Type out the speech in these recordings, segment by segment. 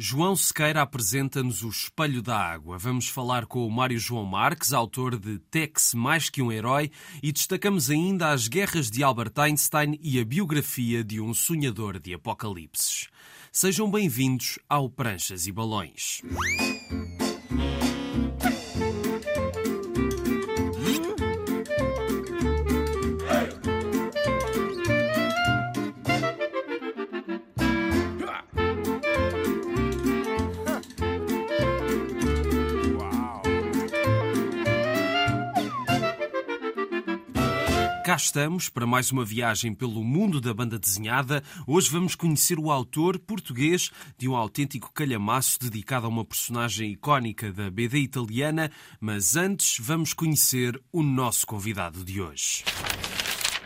João Sequeira apresenta-nos o Espelho da Água. Vamos falar com o Mário João Marques, autor de Tex Mais Que Um Herói, e destacamos ainda as guerras de Albert Einstein e a biografia de um sonhador de apocalipses. Sejam bem-vindos ao Pranchas e Balões. Estamos para mais uma viagem pelo mundo da banda desenhada. Hoje vamos conhecer o autor português de um autêntico calhamaço dedicado a uma personagem icónica da BD italiana, mas antes vamos conhecer o nosso convidado de hoje.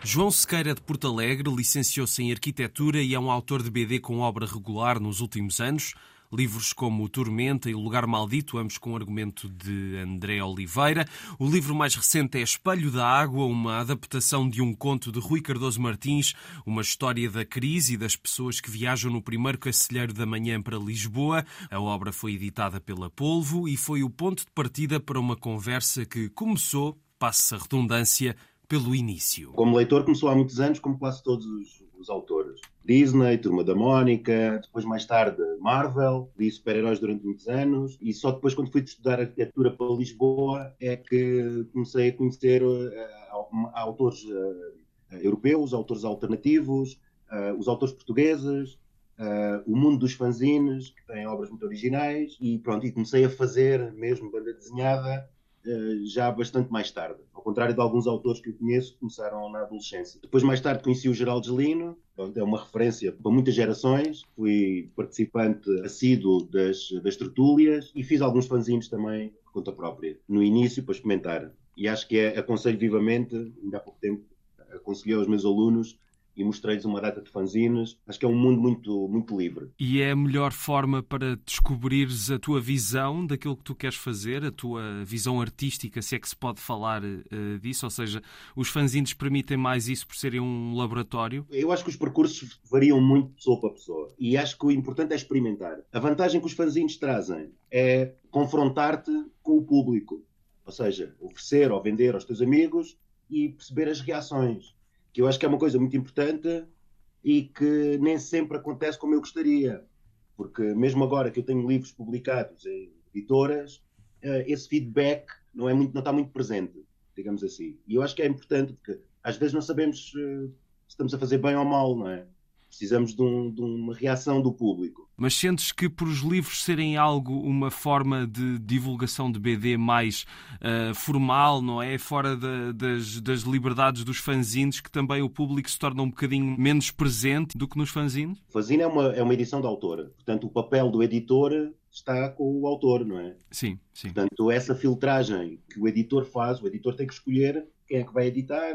João Sequeira de Porto Alegre licenciou-se em Arquitetura e é um autor de BD com obra regular nos últimos anos. Livros como Tormenta e O Lugar Maldito, ambos com argumento de André Oliveira. O livro mais recente é Espelho da Água, uma adaptação de um conto de Rui Cardoso Martins, uma história da crise e das pessoas que viajam no primeiro cacilheiro da manhã para Lisboa. A obra foi editada pela Polvo e foi o ponto de partida para uma conversa que começou, passa a redundância, pelo início. Como leitor começou há muitos anos, como quase todos os, os autores. Disney, Turma da Mónica, depois mais tarde Marvel, li super-heróis durante muitos anos e só depois quando fui estudar arquitetura para Lisboa é que comecei a conhecer uh, autores uh, europeus, autores alternativos, uh, os autores portugueses, o mundo dos fanzines, que têm obras muito originais e pronto, e comecei a fazer mesmo banda desenhada já bastante mais tarde. Ao contrário de alguns autores que eu conheço começaram na adolescência. Depois, mais tarde, conheci o Geraldo Gelino, é uma referência para muitas gerações. Fui participante assíduo das, das tertúlias e fiz alguns fanzines também por conta própria, no início, para experimentar. E acho que é, aconselho vivamente, ainda há pouco tempo, aconselhei aos meus alunos e mostrei-lhes uma data de fanzines. Acho que é um mundo muito, muito livre. E é a melhor forma para descobrires a tua visão daquilo que tu queres fazer, a tua visão artística, se é que se pode falar uh, disso, ou seja, os fanzines permitem mais isso por serem um laboratório? Eu acho que os percursos variam muito de pessoa para pessoa e acho que o importante é experimentar. A vantagem que os fanzines trazem é confrontar-te com o público, ou seja, oferecer ou vender aos teus amigos e perceber as reações que eu acho que é uma coisa muito importante e que nem sempre acontece como eu gostaria. Porque mesmo agora que eu tenho livros publicados em editoras, eh, esse feedback não, é muito, não está muito presente, digamos assim. E eu acho que é importante, porque às vezes não sabemos eh, se estamos a fazer bem ou mal, não é? Precisamos de, um, de, uma reação do público. Mas sentes que por os livros serem algo, uma forma de divulgação de BD mais uh, formal, não é? Fora das, das, liberdades dos fanzines, que também o público se torna um bocadinho menos presente do que nos fanzines? O fanzine é uma, é uma edição da autora. Portanto, o papel do editor está com o autor, não é? Sim, sim. Portanto, essa filtragem que o editor faz, o editor tem que escolher quem é que vai editar,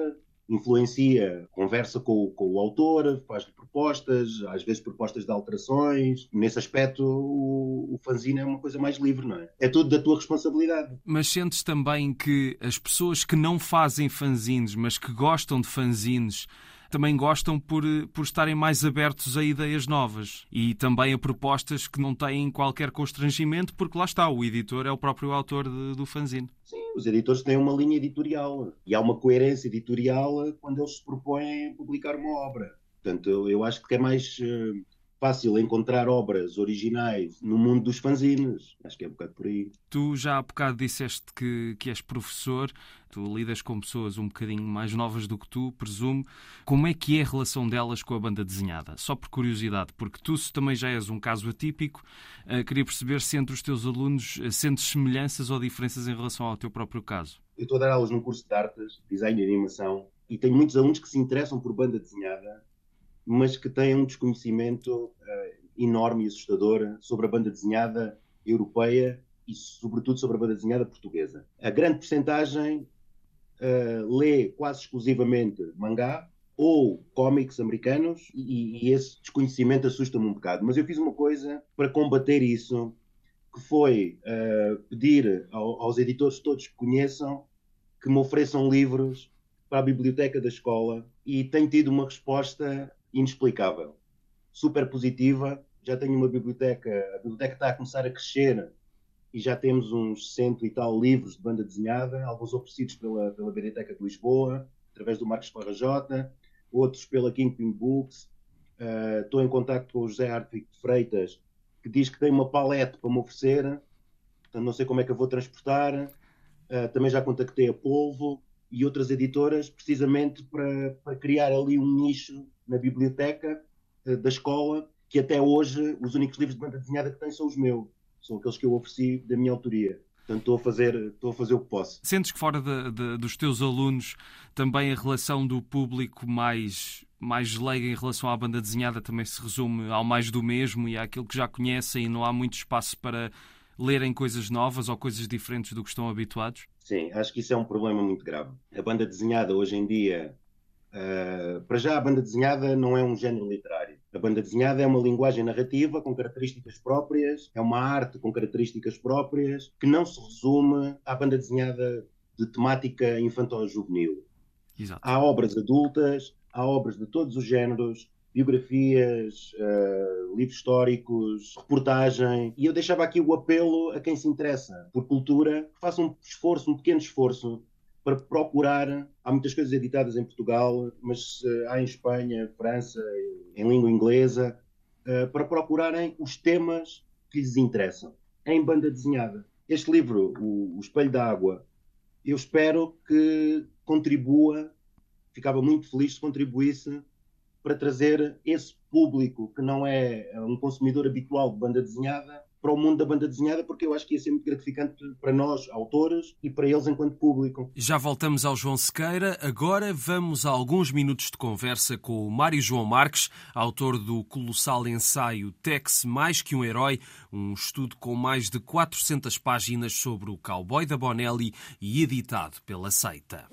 influencia, conversa com, com o autor, faz-lhe propostas, às vezes propostas de alterações. Nesse aspecto, o, o fanzine é uma coisa mais livre, não é? É tudo da tua responsabilidade. Mas sentes também que as pessoas que não fazem fanzines, mas que gostam de fanzines, também gostam por, por estarem mais abertos a ideias novas e também a propostas que não têm qualquer constrangimento, porque lá está, o editor é o próprio autor de, do fanzine. Sim, os editores têm uma linha editorial e há uma coerência editorial quando eles se propõem publicar uma obra. Portanto, eu acho que é mais eh, fácil encontrar obras originais no mundo dos fanzines. Acho que é um bocado por aí. Tu já há bocado disseste que, que és professor, tu lidas com pessoas um bocadinho mais novas do que tu, presumo. Como é que é a relação delas com a banda desenhada? Só por curiosidade, porque tu também já és um caso atípico, uh, queria perceber se entre os teus alunos uh, sentes semelhanças ou diferenças em relação ao teu próprio caso. Eu estou a dar aulas num curso de artes, design e animação, e tenho muitos alunos que se interessam por banda desenhada mas que têm um desconhecimento uh, enorme e assustador sobre a banda desenhada europeia e, sobretudo, sobre a banda desenhada portuguesa. A grande porcentagem uh, lê quase exclusivamente mangá ou cómics americanos e, e esse desconhecimento assusta-me um bocado. Mas eu fiz uma coisa para combater isso, que foi uh, pedir ao, aos editores todos que conheçam que me ofereçam livros para a biblioteca da escola e tenho tido uma resposta inexplicável, super positiva. já tenho uma biblioteca, a biblioteca está a começar a crescer e já temos uns cento e tal livros de banda desenhada, alguns oferecidos pela, pela Biblioteca de Lisboa, através do Marcos Parrajota, outros pela Kingpin Books. Uh, estou em contato com o José Artvic de Freitas, que diz que tem uma palete para me oferecer, portanto não sei como é que eu vou transportar. Uh, também já contactei a Polvo e outras editoras, precisamente para, para criar ali um nicho na biblioteca uh, da escola, que até hoje os únicos livros de banda desenhada que tem são os meus, são aqueles que eu ofereci da minha autoria. Portanto, estou a fazer, estou a fazer o que posso. Sentes que fora de, de, dos teus alunos também a relação do público mais, mais leiga em relação à banda desenhada também se resume ao mais do mesmo e àquilo que já conhecem e não há muito espaço para lerem coisas novas ou coisas diferentes do que estão habituados? Sim, acho que isso é um problema muito grave. A banda desenhada hoje em dia, uh, para já a banda desenhada não é um género literário a banda desenhada é uma linguagem narrativa com características próprias, é uma arte com características próprias, que não se resume à banda desenhada de temática infantil-juvenil. Há obras adultas, há obras de todos os géneros, biografias, uh, livros históricos, reportagem. E eu deixava aqui o apelo a quem se interessa por cultura que faça um esforço, um pequeno esforço, para procurar. Há muitas coisas editadas em Portugal, mas uh, há em Espanha, França, em língua inglesa, uh, para procurarem os temas que lhes interessam em banda desenhada. Este livro, O, o Espelho da Água, eu espero que contribua, ficava muito feliz se contribuísse para trazer esse público que não é um consumidor habitual de banda desenhada para o mundo da banda desenhada, porque eu acho que ia ser muito gratificante para nós, autores, e para eles enquanto público. Já voltamos ao João Sequeira. Agora vamos a alguns minutos de conversa com o Mário João Marques, autor do colossal ensaio Tex Mais Que Um Herói, um estudo com mais de 400 páginas sobre o cowboy da Bonelli e editado pela Seita.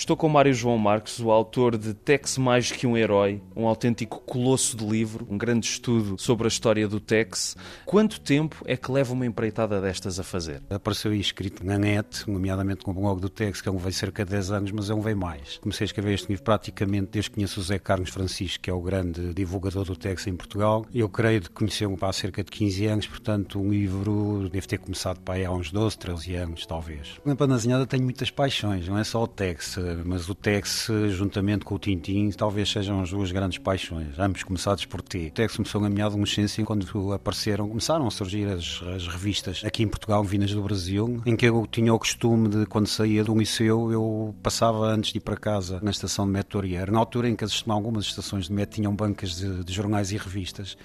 Estou com Mário João Marques, o autor de Tex Mais Que Um Herói, um autêntico colosso de livro, um grande estudo sobre a história do Tex. Quanto tempo é que leva uma empreitada destas a fazer? Apareceu aí escrito na net, nomeadamente com o blog do Tex, que é um veio cerca de 10 anos, mas é um veio mais. Comecei a escrever este livro praticamente desde que conheço o Zé Carlos Francisco, que é o grande divulgador do Tex em Portugal. Eu creio de conhecer-o há cerca de 15 anos, portanto, um livro deve ter começado para aí há uns 12, 13 anos, talvez. Na Panazinhada tenho muitas paixões, não é só o Tex mas o Tex, juntamente com o Tintin, talvez sejam as duas grandes paixões, ambos começados por T. O Tex começou na minha adolescência quando apareceram, começaram a surgir as, as revistas aqui em Portugal, vindas do Brasil, em que eu tinha o costume de, quando saía do liceu, eu passava antes de ir para casa na estação de metro Na altura em que algumas estações de metro tinham bancas de, de jornais e revistas,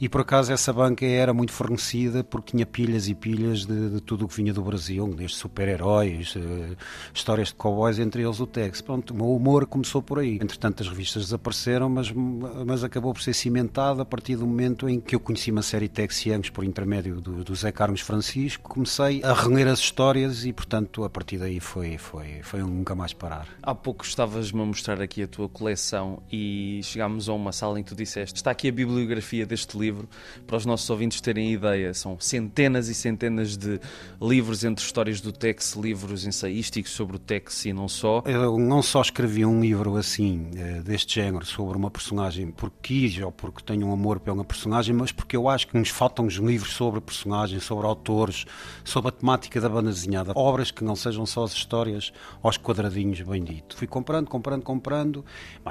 e por acaso essa banca era muito fornecida porque tinha pilhas e pilhas de, de tudo o que vinha do Brasil, desde super-heróis, uh, histórias de cowboys, entre eles o Tex. Pronto, o meu humor começou por aí. Entretanto, as revistas desapareceram, mas, mas acabou por ser cimentado a partir do momento em que eu conheci uma série Texianos por intermédio do, do Zé Carlos Francisco. Comecei a reler as histórias e, portanto, a partir daí foi, foi, foi um nunca mais parar. Há pouco estavas-me a mostrar aqui a tua coleção e chegámos a uma sala em que tu disseste: está aqui a bibliografia deste livro, para os nossos ouvintes terem ideia. São centenas e centenas de livros entre histórias do Tex, livros ensaísticos sobre o Tex e não só. Eu não só escrevi um livro assim, eh, deste género, sobre uma personagem porque quis ou porque tenho um amor pela personagem, mas porque eu acho que nos faltam os livros sobre personagens, sobre autores, sobre a temática da banda desenhada. Obras que não sejam só as histórias aos quadradinhos, bem dito. Fui comprando, comprando, comprando,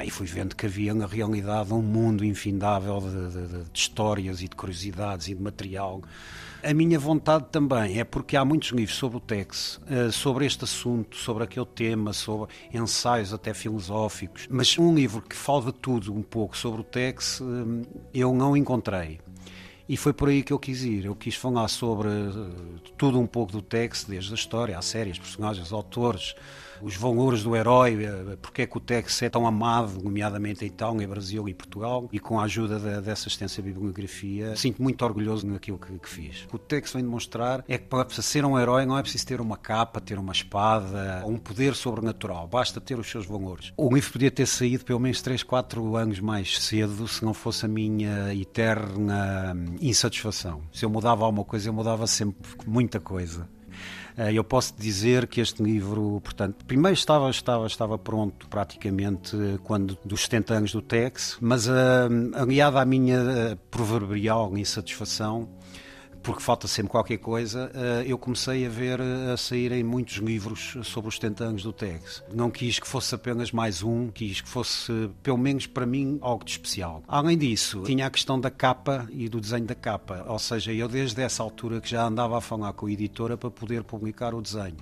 e fui vendo que havia na realidade um mundo infindável de, de, de, histórias e de curiosidades e de material. A minha vontade também é porque há muitos livros sobre o Tex, eh, sobre este assunto, sobre aquele tema, sobre ensaios até filosóficos, mas um livro que fala de tudo um pouco sobre o Tex eh, eu não encontrei. E foi por aí que eu quis ir. Eu quis falar sobre eh, tudo um pouco do Tex, desde a história, a série, os personagens, autores, os valores do herói, eh, porque é que o Tex é tão amado, nomeadamente em Itália, Brasil e Portugal, e com a ajuda de, dessa extensa bibliografia, sinto muito orgulhoso naquilo que, que fiz. O que o Tex vem demonstrar é que para ser um herói não é preciso ter uma capa, ter uma espada, um poder sobrenatural, basta ter os seus valores. O livro podia ter saído pelo menos 3, 4 anos mais cedo se não fosse a minha eterna insatisfação. Se eu mudava alguma coisa, eu mudava sempre muita coisa. Eh, eu posso dizer que este livro, portanto, primeiro estava, estava, estava pronto praticamente quando dos 70 anos do Tex, mas uh, aliado à minha proverbial insatisfação, porque falta sempre qualquer coisa, eh, eu comecei a ver eh, a saírem muitos livros sobre os 70 anos do TEGS. Não quis que fosse apenas mais um, quis que fosse, pelo menos para mim, algo de especial. Além disso, tinha a questão da capa e do desenho da capa, ou seja, eu desde essa altura que já andava a falar com a editora para poder publicar o desenho.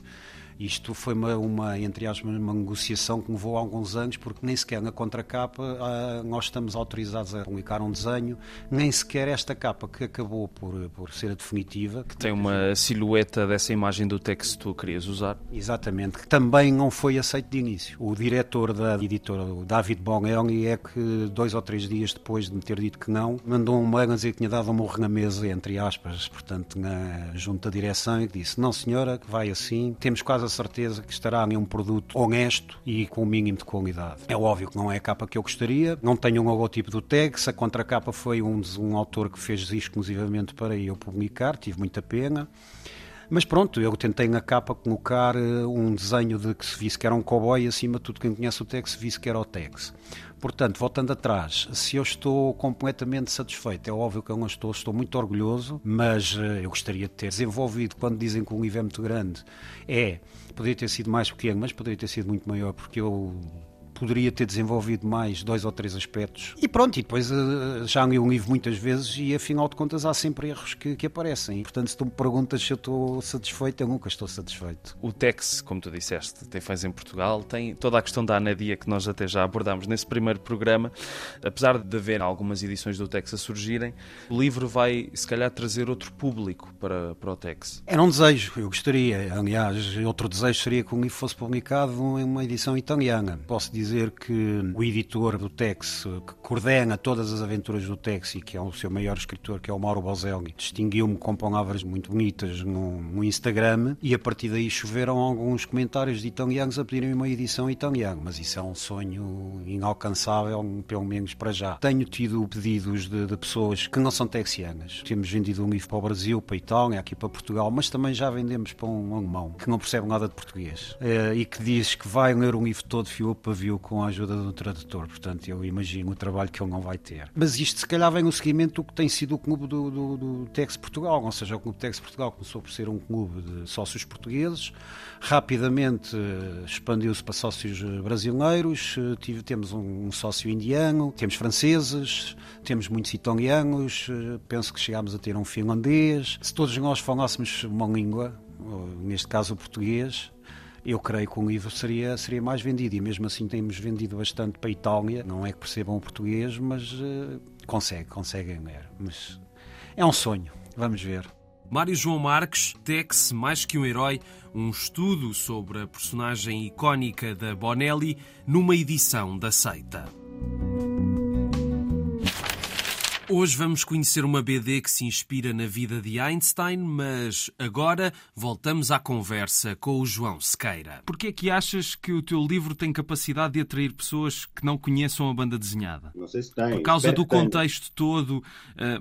Isto foi uma, uma, entre aspas, uma negociação que levou alguns anos, porque nem sequer na contracapa ah, nós estamos autorizados a publicar um desenho, nem sequer esta capa que acabou por, por ser a definitiva. Que tem uma silhueta dessa imagem do texto que tu querias usar. Exatamente, que também não foi aceito de início. O diretor da editora, o David Bonelli, é que dois ou três dias depois de me ter dito que não, mandou um mail a dizer que tinha dado um morro na mesa, entre aspas, portanto, na junta da direção, e disse: Não, senhora, que vai assim, temos quase certeza que estará em um produto honesto e com o mínimo de qualidade. É óbvio que não é a capa que eu gostaria, não tenho um logotipo do Tex, a contracapa foi um, um autor que fez exclusivamente para eu publicar, tive muita pena. Mas pronto, eu tentei na capa colocar eh, um desenho de que se visse que era um cowboy, acima de tudo quem conhece o Tex visse que era o Tex. Portanto, voltando atrás, se eu estou completamente satisfeito, é óbvio que eu não estou, estou muito orgulhoso, mas eh, eu gostaria de ter desenvolvido, quando dizem que o livro é muito grande, é, poderia ter sido mais pequeno, mas poderia ter sido muito maior, porque eu poderia ter desenvolvido mais dois ou três aspectos. E pronto, e depois eh, já li um livro muitas vezes e afinal de contas há sempre erros que, que aparecem. Portanto, se tu me perguntas se eu estou satisfeito, eu nunca estou satisfeito. O Tex, como tu disseste, tem fãs em Portugal, tem toda a questão da anadia que nós até já abordámos nesse primeiro programa. Apesar de haver algumas edições do Tex a surgirem, o livro vai, se calhar, trazer outro público para, para o Tex. Era um desejo, eu gostaria. Aliás, outro desejo seria que o livro fosse publicado em uma edição italiana. Posso dizer dizer que o editor do Tex, que coordena todas as aventuras do Tex e que é o seu maior escritor, que é o Mauro Bozelli, distinguiu-me com palavras muito bonitas no, no, Instagram e a partir daí choveram alguns comentários de italianos a pedirem uma edição italiana, mas isso é um sonho inalcançável, pelo menos para já. Tenho tido pedidos de, de pessoas que não são texianas. Temos vendido um livro para o Brasil, para a Itália, aqui para Portugal, mas também já vendemos para um alemão que não percebe nada de português eh, e que diz que vai ler um livro todo fio para fio com a ajuda do tradutor, portanto eu imagino o trabalho que ele não vai ter. Mas isto se calhar vem no seguimento do que tem sido o clube do, do, do Tex Portugal, ou seja, o clube Tex Portugal começou por ser um clube de sócios portugueses, rapidamente eh, expandiu-se para sócios eh, brasileiros, eh, tive, temos um, um sócio indiano, temos franceses, temos muitos italianos, penso que chegámos a ter um finlandês. Se todos nós falássemos uma língua, neste caso o português, eu creio que o livro seria, seria mais vendido e mesmo assim temos vendido bastante para a Itália. Não é que percebam o português, mas uh, consegue, conseguem ler. Mas é um sonho, vamos ver. Mário João Marques, Tex, Mais que um Herói, um estudo sobre a personagem icónica da Bonelli numa edição da Seita. Hoje vamos conhecer uma BD que se inspira na vida de Einstein, mas agora voltamos à conversa com o João Sequeira. Por que é que achas que o teu livro tem capacidade de atrair pessoas que não conheçam a banda desenhada? Não sei se tem. Por causa do contexto todo, uh,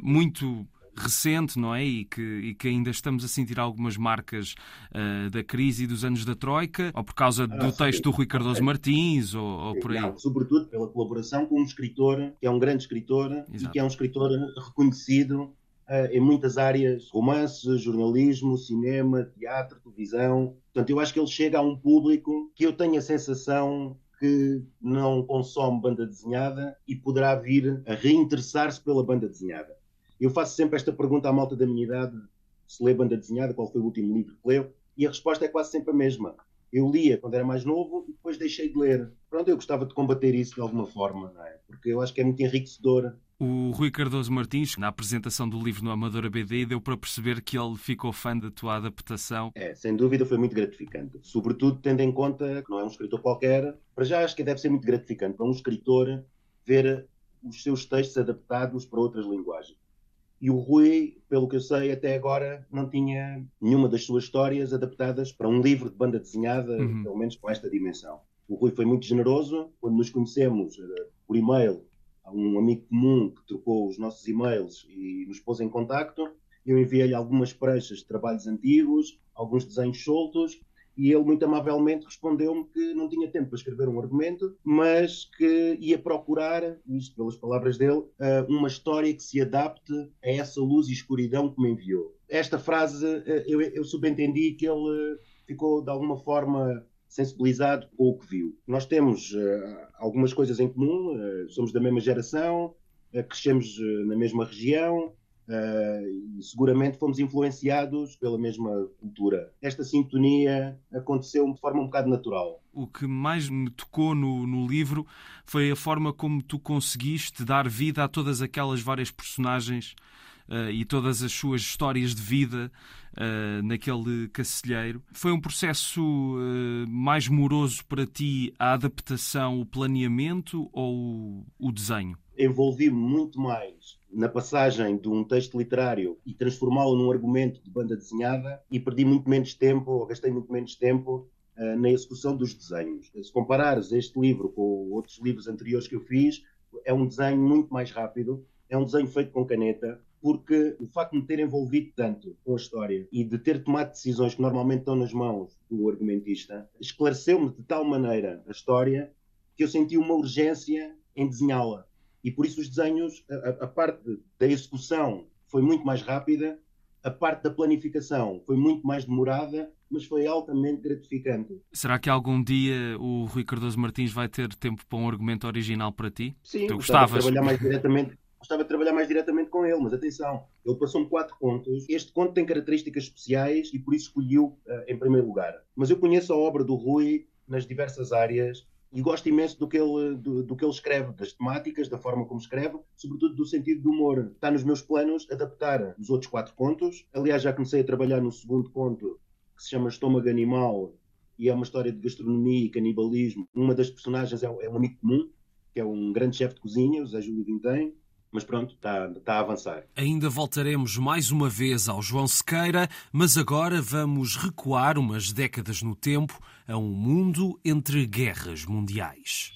muito recente, não é? E que, e que ainda estamos a sentir algumas marcas uh, da crise e dos anos da Troika, ou por causa ah, do sim. texto do Rui Cardoso Martins, ou, ou, por aí? Não, sobretudo pela colaboração com um escritor que é um grande escritor Exato. e que é um escritor reconhecido uh, em muitas áreas, romance, jornalismo, cinema, teatro, televisão. Portanto, eu acho que ele chega a um público que eu tenho a sensação que não consome banda desenhada e poderá vir a reinteressar-se pela banda desenhada. Eu faço sempre esta pergunta à malta da minha idade: se lê banda desenhada, qual foi o último livro que leu? E a resposta é quase sempre a mesma. Eu lia quando era mais novo e depois deixei de ler. Pronto, eu gostava de combater isso de alguma forma, não é? Porque eu acho que é muito enriquecedor. O Rui Cardoso Martins, na apresentação do livro no Amadora BD, deu para perceber que ele ficou fã da tua adaptação. É, sem dúvida foi muito gratificante. Sobretudo tendo em conta que não é um escritor qualquer. Para já acho que deve ser muito gratificante para um escritor ver os seus textos adaptados para outras linguagens. E o Rui, pelo que eu sei, até agora não tinha nenhuma das suas histórias adaptadas para um livro de banda desenhada, uhum. pelo menos com esta dimensão. O Rui foi muito generoso. Quando nos conhecemos uh, por e-mail, um amigo comum que trocou os nossos e-mails e nos pôs em contacto. Eu enviei-lhe algumas pranchas de trabalhos antigos, alguns desenhos soltos, e ele muito amavelmente respondeu-me que não tinha tempo para escrever um argumento, mas que ia procurar, isto pelas palavras dele, eh, uma história que se adapte a essa luz e escuridão que me enviou. Esta frase, eh, eu, eu subentendi que ele ficou de alguma forma sensibilizado com o que viu. Nós temos algumas coisas em comum, somos da mesma geração, crescemos na mesma região, e seguramente fomos influenciados pela mesma cultura. Esta sintonia aconteceu de forma um bocado natural. O que mais me tocou no, no livro foi a forma como tu conseguiste dar vida a todas aquelas várias personagens uh, e todas as suas histórias de vida uh, naquele cacilheiro. Foi um processo uh, mais moroso para ti a adaptação, o planeamento ou o desenho? Envolvi-me muito mais na passagem de um texto literário e transformá-lo num argumento de banda desenhada e perdi muito menos tempo, ou gastei muito menos tempo na execução dos desenhos. Se comparares este livro com outros livros anteriores que eu fiz, é um desenho muito mais rápido, é um desenho feito com caneta, porque o facto de me ter envolvido tanto com a história e de ter tomado decisões que normalmente estão nas mãos do argumentista, esclareceu-me de tal maneira a história que eu senti uma urgência em desenhá-la. E por isso os desenhos, a, a, parte da execução foi muito mais rápida, a parte da planificação foi muito mais demorada, mas foi altamente gratificante. Será que algum dia o Rui Cardoso Martins vai ter tempo para um argumento original para ti? Sim, tu gostavas de trabalhar mais diretamente gostava de trabalhar mais diretamente com ele, mas atenção, ele passou-me quatro contos. Este conto tem características especiais e por isso escolhi-o uh, em primeiro lugar. Mas eu conheço a obra do Rui nas diversas áreas e gosto imenso do que, ele, do, do, que ele escreve, das temáticas, da forma como escreve, sobretudo do sentido do humor. Está nos meus planos adaptar os outros quatro contos. Aliás, já comecei a trabalhar no segundo conto, que se chama Estômago Animal, e é uma história de gastronomia e canibalismo. Uma das personagens é, é um amigo comum, que é um grande chefe de cozinha, o Zé Júlio Vintém, mas pronto, está, está a avançar. Ainda voltaremos mais uma vez ao João Sequeira, mas agora vamos recuar umas décadas no tempo a um mundo entre guerras mundiais.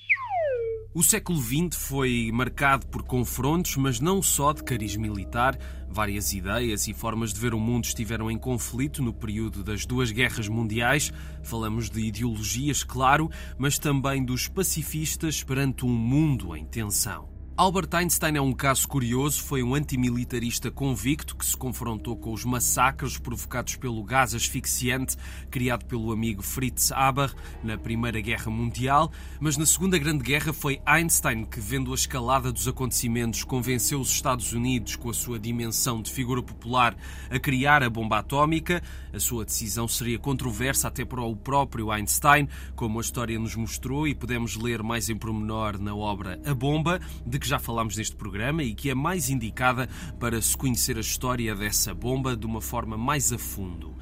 O século XX foi marcado por confrontos, mas não só de cariz militar. Várias ideias e formas de ver o mundo estiveram em conflito no período das duas guerras mundiais. Falamos de ideologias, claro, mas também dos pacifistas perante um mundo em tensão. Albert Einstein é um caso curioso. Foi um antimilitarista convicto que se confrontou com os massacres provocados pelo gás asfixiante criado pelo amigo Fritz Haber na Primeira Guerra Mundial. Mas na Segunda Grande Guerra foi Einstein que, vendo a escalada dos acontecimentos, convenceu os Estados Unidos, com a sua dimensão de figura popular, a criar a bomba atómica. A sua decisão seria controversa até para o próprio Einstein, como a história nos mostrou e podemos ler mais em pormenor na obra A Bomba, de que já falámos neste programa e que é mais indicada para se conhecer a história dessa bomba de uma forma mais a fundo.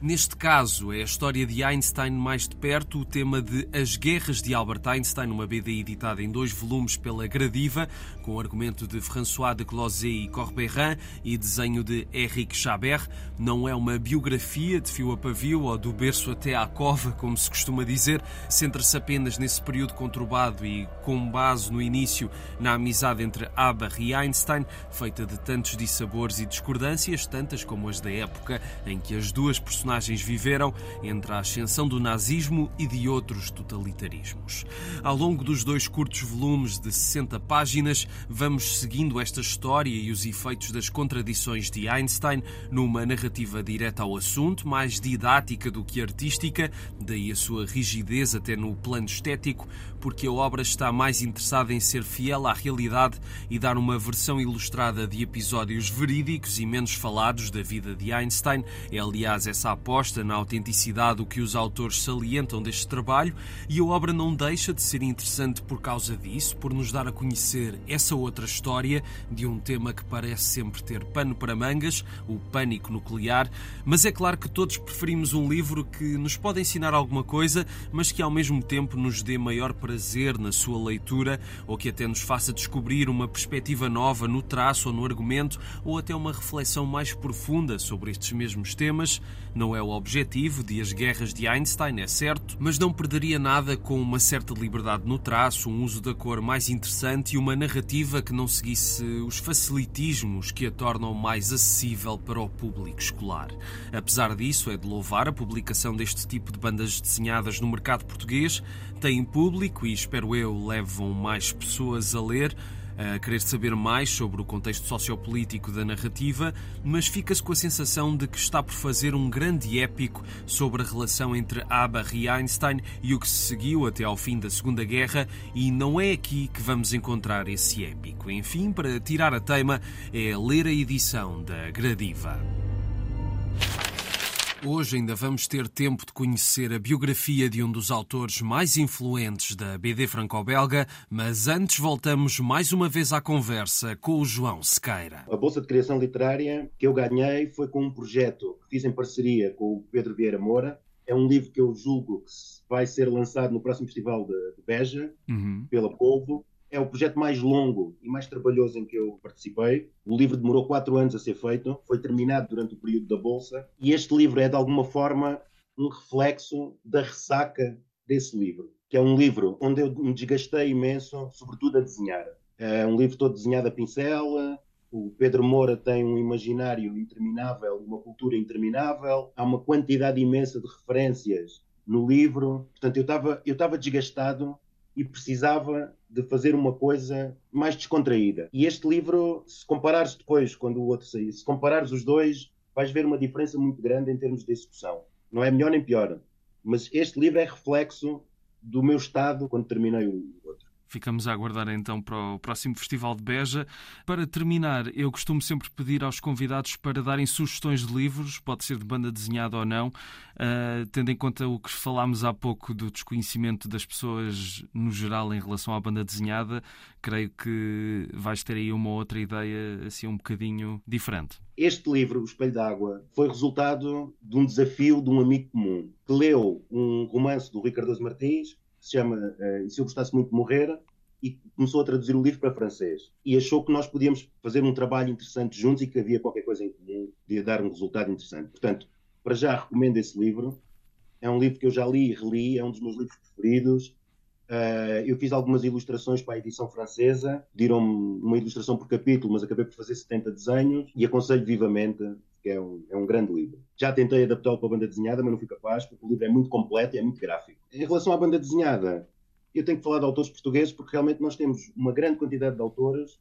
Neste caso, é a história de Einstein mais de perto, o tema de As Guerras de Albert Einstein, uma BD editada em dois volumes pela Gradiva, com o argumento de François de Closet e Corberan e desenho de Henrique Chabert. Não é uma biografia de fio a pavio ou do berço até à cova, como se costuma dizer, centra-se apenas nesse período conturbado e com base no início na amizade entre Haber e Einstein, feita de tantos dissabores e discordâncias, tantas como as da época em que as duas personagens personagens viveram entre a ascensão do nazismo e de outros totalitarismos. Ao longo dos dois curtos volumes de 60 páginas, vamos seguindo esta história e os efeitos das contradições de Einstein numa narrativa direta ao assunto, mais didática do que artística, daí a sua rigidez até no plano estético, porque a obra está mais interessada em ser fiel à realidade e dar uma versão ilustrada de episódios verídicos e menos falados da vida de Einstein. É, aliás, essa aposta na autenticidade o que os autores salientam deste trabalho e a obra não deixa de ser interessante por causa disso, por nos dar a conhecer essa outra história de um tema que parece sempre ter pano para mangas, o pânico nuclear, mas é claro que todos preferimos um livro que nos pode ensinar alguma coisa, mas que ao mesmo tempo nos dê maior prazer na sua leitura ou que até nos faça descobrir uma perspectiva nova no traço ou no argumento ou até uma reflexão mais profunda sobre estes mesmos temas. Não não é o objetivo de As Guerras de Einstein, é certo, mas não perderia nada com uma certa liberdade no traço, um uso da cor mais interessante e uma narrativa que não seguisse os facilitismos que a tornam mais acessível para o público escolar. Apesar disso, é de louvar a publicação deste tipo de bandas desenhadas no mercado português, têm público e, espero eu, levam mais pessoas a ler a querer saber mais sobre o contexto sociopolítico da narrativa, mas fica-se com a sensação de que está por fazer um grande épico sobre a relação entre Haber e Einstein e o que se seguiu até ao fim da Segunda Guerra, e não é aqui que vamos encontrar esse épico. Enfim, para tirar a teima, é ler a edição da Gradiva. Hoje ainda vamos ter tempo de conhecer a biografia de um dos autores mais influentes da BD franco-belga, mas antes voltamos mais uma vez à conversa com o João Sequeira. A Bolsa de Criação Literária que eu ganhei foi com um projeto que fiz em parceria com o Pedro Vieira Moura. É um livro que eu julgo que vai ser lançado no próximo Festival de Beja, uhum. pela Polvo é o projeto mais longo e mais trabalhoso em que eu participei. O livro demorou quatro anos a ser feito, foi terminado durante o período da Bolsa, e este livro é, de alguma forma, um reflexo da ressaca desse livro, que é um livro onde eu me desgastei imenso, sobretudo a desenhar. É um livro todo desenhado a pincel, o Pedro Moura tem um imaginário interminável, uma cultura interminável, há uma quantidade imensa de referências no livro. Portanto, eu estava eu desgastado e precisava de fazer uma coisa mais descontraída. E este livro, se comparares depois, quando o outro sair, se comparares os dois, vais ver uma diferença muito grande em termos de execução. Não é melhor nem pior, mas este livro é reflexo do meu estado quando terminei o outro. Ficamos a aguardar então para o próximo Festival de Beja. Para terminar, eu costumo sempre pedir aos convidados para darem sugestões de livros, pode ser de banda desenhada ou não, uh, tendo em conta o que falámos há pouco do desconhecimento das pessoas no geral em relação à banda desenhada, creio que vais ter aí uma outra ideia assim um bocadinho diferente. Este livro, O Espelho d'Água, foi resultado de um desafio de um amigo comum que leu um romance do Ricardo Martins se chama uh, E Se Eu Gostasse Muito de Morrer, e começou a traduzir o livro para francês. E achou que nós podíamos fazer um trabalho interessante juntos e que havia qualquer coisa em comum, podia dar um resultado interessante. Portanto, para já recomendo esse livro. É um livro que eu já li e reli, é um dos meus livros preferidos. Uh, eu fiz algumas ilustrações para a edição francesa, pediram-me uma ilustração por capítulo, mas acabei por fazer 70 desenhos e aconselho vivamente é um, é um grande livro. Já tentei adaptá-lo para a banda desenhada, mas não fui capaz, porque o livro é muito completo e é muito gráfico. Em relação à banda desenhada, eu tenho que falar de autores portugueses, porque realmente nós temos uma grande quantidade de autores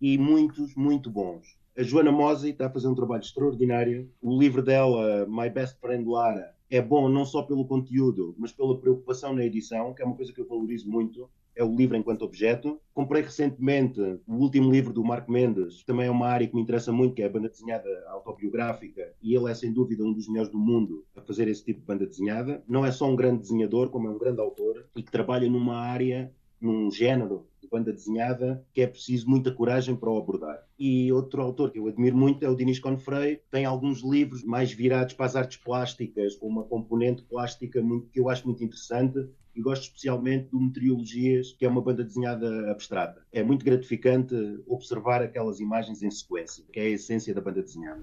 e muitos, muito bons. A Joana Mosi está a fazer um trabalho extraordinário. O livro dela, My Best Friend Lara, é bom não só pelo conteúdo, mas pela preocupação na edição, que é uma coisa que eu valorizo muito é o livro enquanto objeto. Comprei recentemente o último livro do Marco Mendes, também é uma área que me interessa muito, que é a banda desenhada autobiográfica, e ele é sem dúvida um dos melhores do mundo a fazer esse tipo de banda desenhada. Não é só um grande desenhador, como é um grande autor, e que trabalha numa área, num género de banda desenhada que é preciso muita coragem para o abordar. E outro autor que eu admiro muito é o Dinis Confrei, tem alguns livros mais virados para as artes plásticas, com uma componente plástica muito, que eu acho muito interessante, e gosto especialmente do Meteorologias, que é uma banda desenhada abstrata. É muito gratificante observar aquelas imagens em sequência, que é a essência da banda desenhada.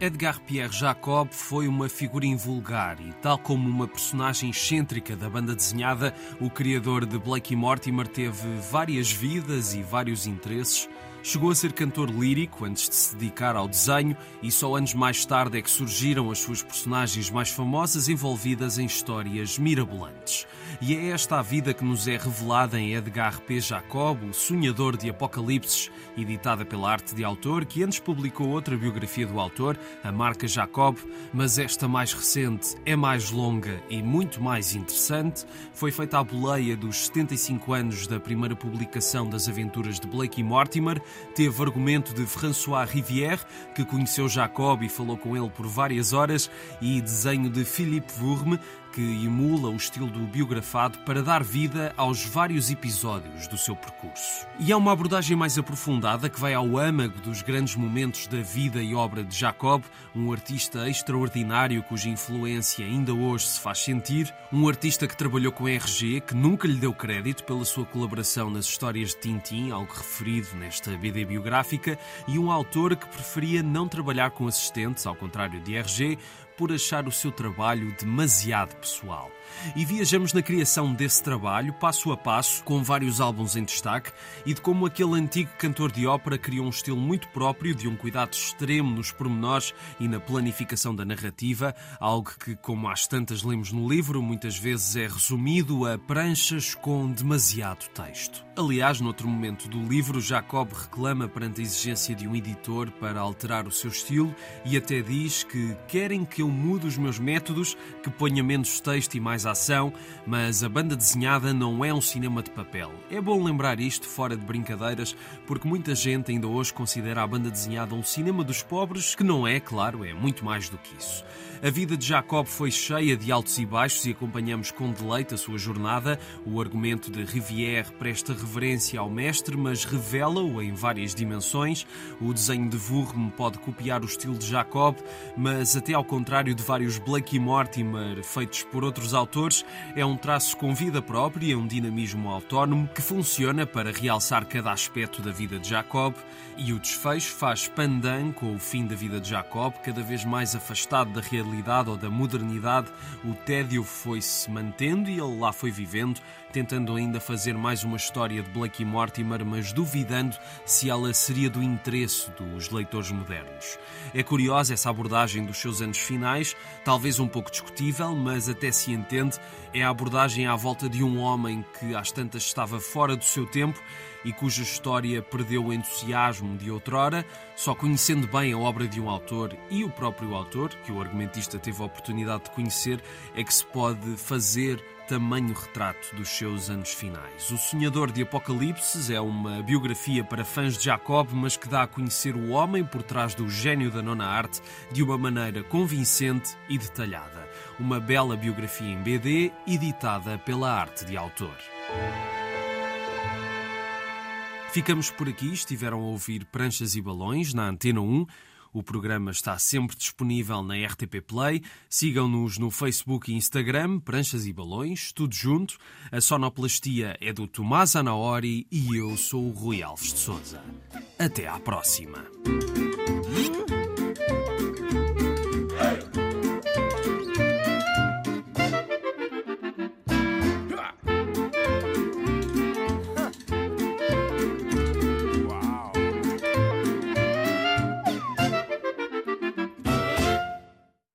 Edgar Pierre Jacob foi uma figura invulgar e, tal como uma personagem excêntrica da banda desenhada, o criador de Blake e Mortimer teve várias vidas e vários interesses. Chegou a ser cantor lírico antes de se dedicar ao desenho e só anos mais tarde é que surgiram as suas personagens mais famosas envolvidas em histórias mirabolantes. E é esta a vida que nos é revelada em Edgar P. Jacob, o Sonhador de Apocalipses, editada pela Arte de Autor, que antes publicou outra biografia do autor, a marca Jacob, mas esta mais recente é mais longa e muito mais interessante. Foi feita a boleia dos 75 anos da primeira publicação das aventuras de Blake e Mortimer, teve argumento de François Rivière, que conheceu Jacob e falou com ele por várias horas, e desenho de Philippe Vourme, que emula o estilo do biografado para dar vida aos vários episódios do seu percurso. E é uma abordagem mais aprofundada que vai ao âmago dos grandes momentos da vida e obra de Jacob, um artista extraordinário cuja influência ainda hoje se faz sentir, um artista que trabalhou com RG, que nunca lhe deu crédito pela sua colaboração nas histórias de Tintin, algo referido nesta BD biográfica, e um autor que preferia não trabalhar com assistentes, ao contrário de RG, por achar o seu trabalho demasiado pessoal. E viajamos na criação desse trabalho, passo a passo, com vários álbuns em destaque, e de como aquele antigo cantor de ópera criou um estilo muito próprio, de um cuidado extremo nos pormenores e na planificação da narrativa, algo que, como às tantas lemos no livro, muitas vezes é resumido a pranchas com demasiado texto. Aliás, noutro momento do livro, Jacob reclama perante a exigência de um editor para alterar o seu estilo e até diz que querem que eu mude os meus métodos, que ponha menos texto e mais ação, mas a banda desenhada não é um cinema de papel. É bom lembrar isto fora de brincadeiras, porque muita gente ainda hoje considera a banda desenhada um cinema dos pobres, que não é, claro, é muito mais do que isso. A vida de Jacob foi cheia de altos e baixos e acompanhamos com deleite a sua jornada. O argumento de Rivière presta reverência ao mestre, mas revela-o em várias dimensões. O desenho de Vurme pode copiar o estilo de Jacob, mas até ao contrário de vários Blake e Mortimer feitos por outros autores, é um traço com vida própria, um dinamismo autónomo que funciona para realçar cada aspecto da vida de Jacob e o desfecho faz pandan com o fim da vida de Jacob, cada vez mais afastado da realidade ou da modernidade, o tédio foi-se mantendo e ele lá foi vivendo, tentando ainda fazer mais uma história de Blake e Mortimer, mas duvidando se ela seria do interesse dos leitores modernos. É curiosa essa abordagem dos seus anos finais, talvez um pouco discutível, mas até se entende. É a abordagem à volta de um homem que às tantas estava fora do seu tempo e cuja história perdeu o entusiasmo de outrora, só conhecendo bem a obra de um autor e o próprio autor, que o argumentista teve a oportunidade de conhecer, é que se pode fazer tamanho retrato dos seus anos finais. O Sonhador de Apocalipse é uma biografia para fãs de Jacob, mas que dá a conhecer o homem por trás do gênio da nona arte de uma maneira convincente e detalhada. Uma bela biografia em BD, editada pela Arte de Autor. Ficamos por aqui. Estiveram a ouvir Pranchas e Balões na Antena 1. O programa está sempre disponível na RTP Play. Sigam-nos no Facebook e Instagram, Pranchas e Balões, tudo junto. A sonoplastia é do Tomás Anaori e eu sou o Rui Alves de Souza. Até à próxima.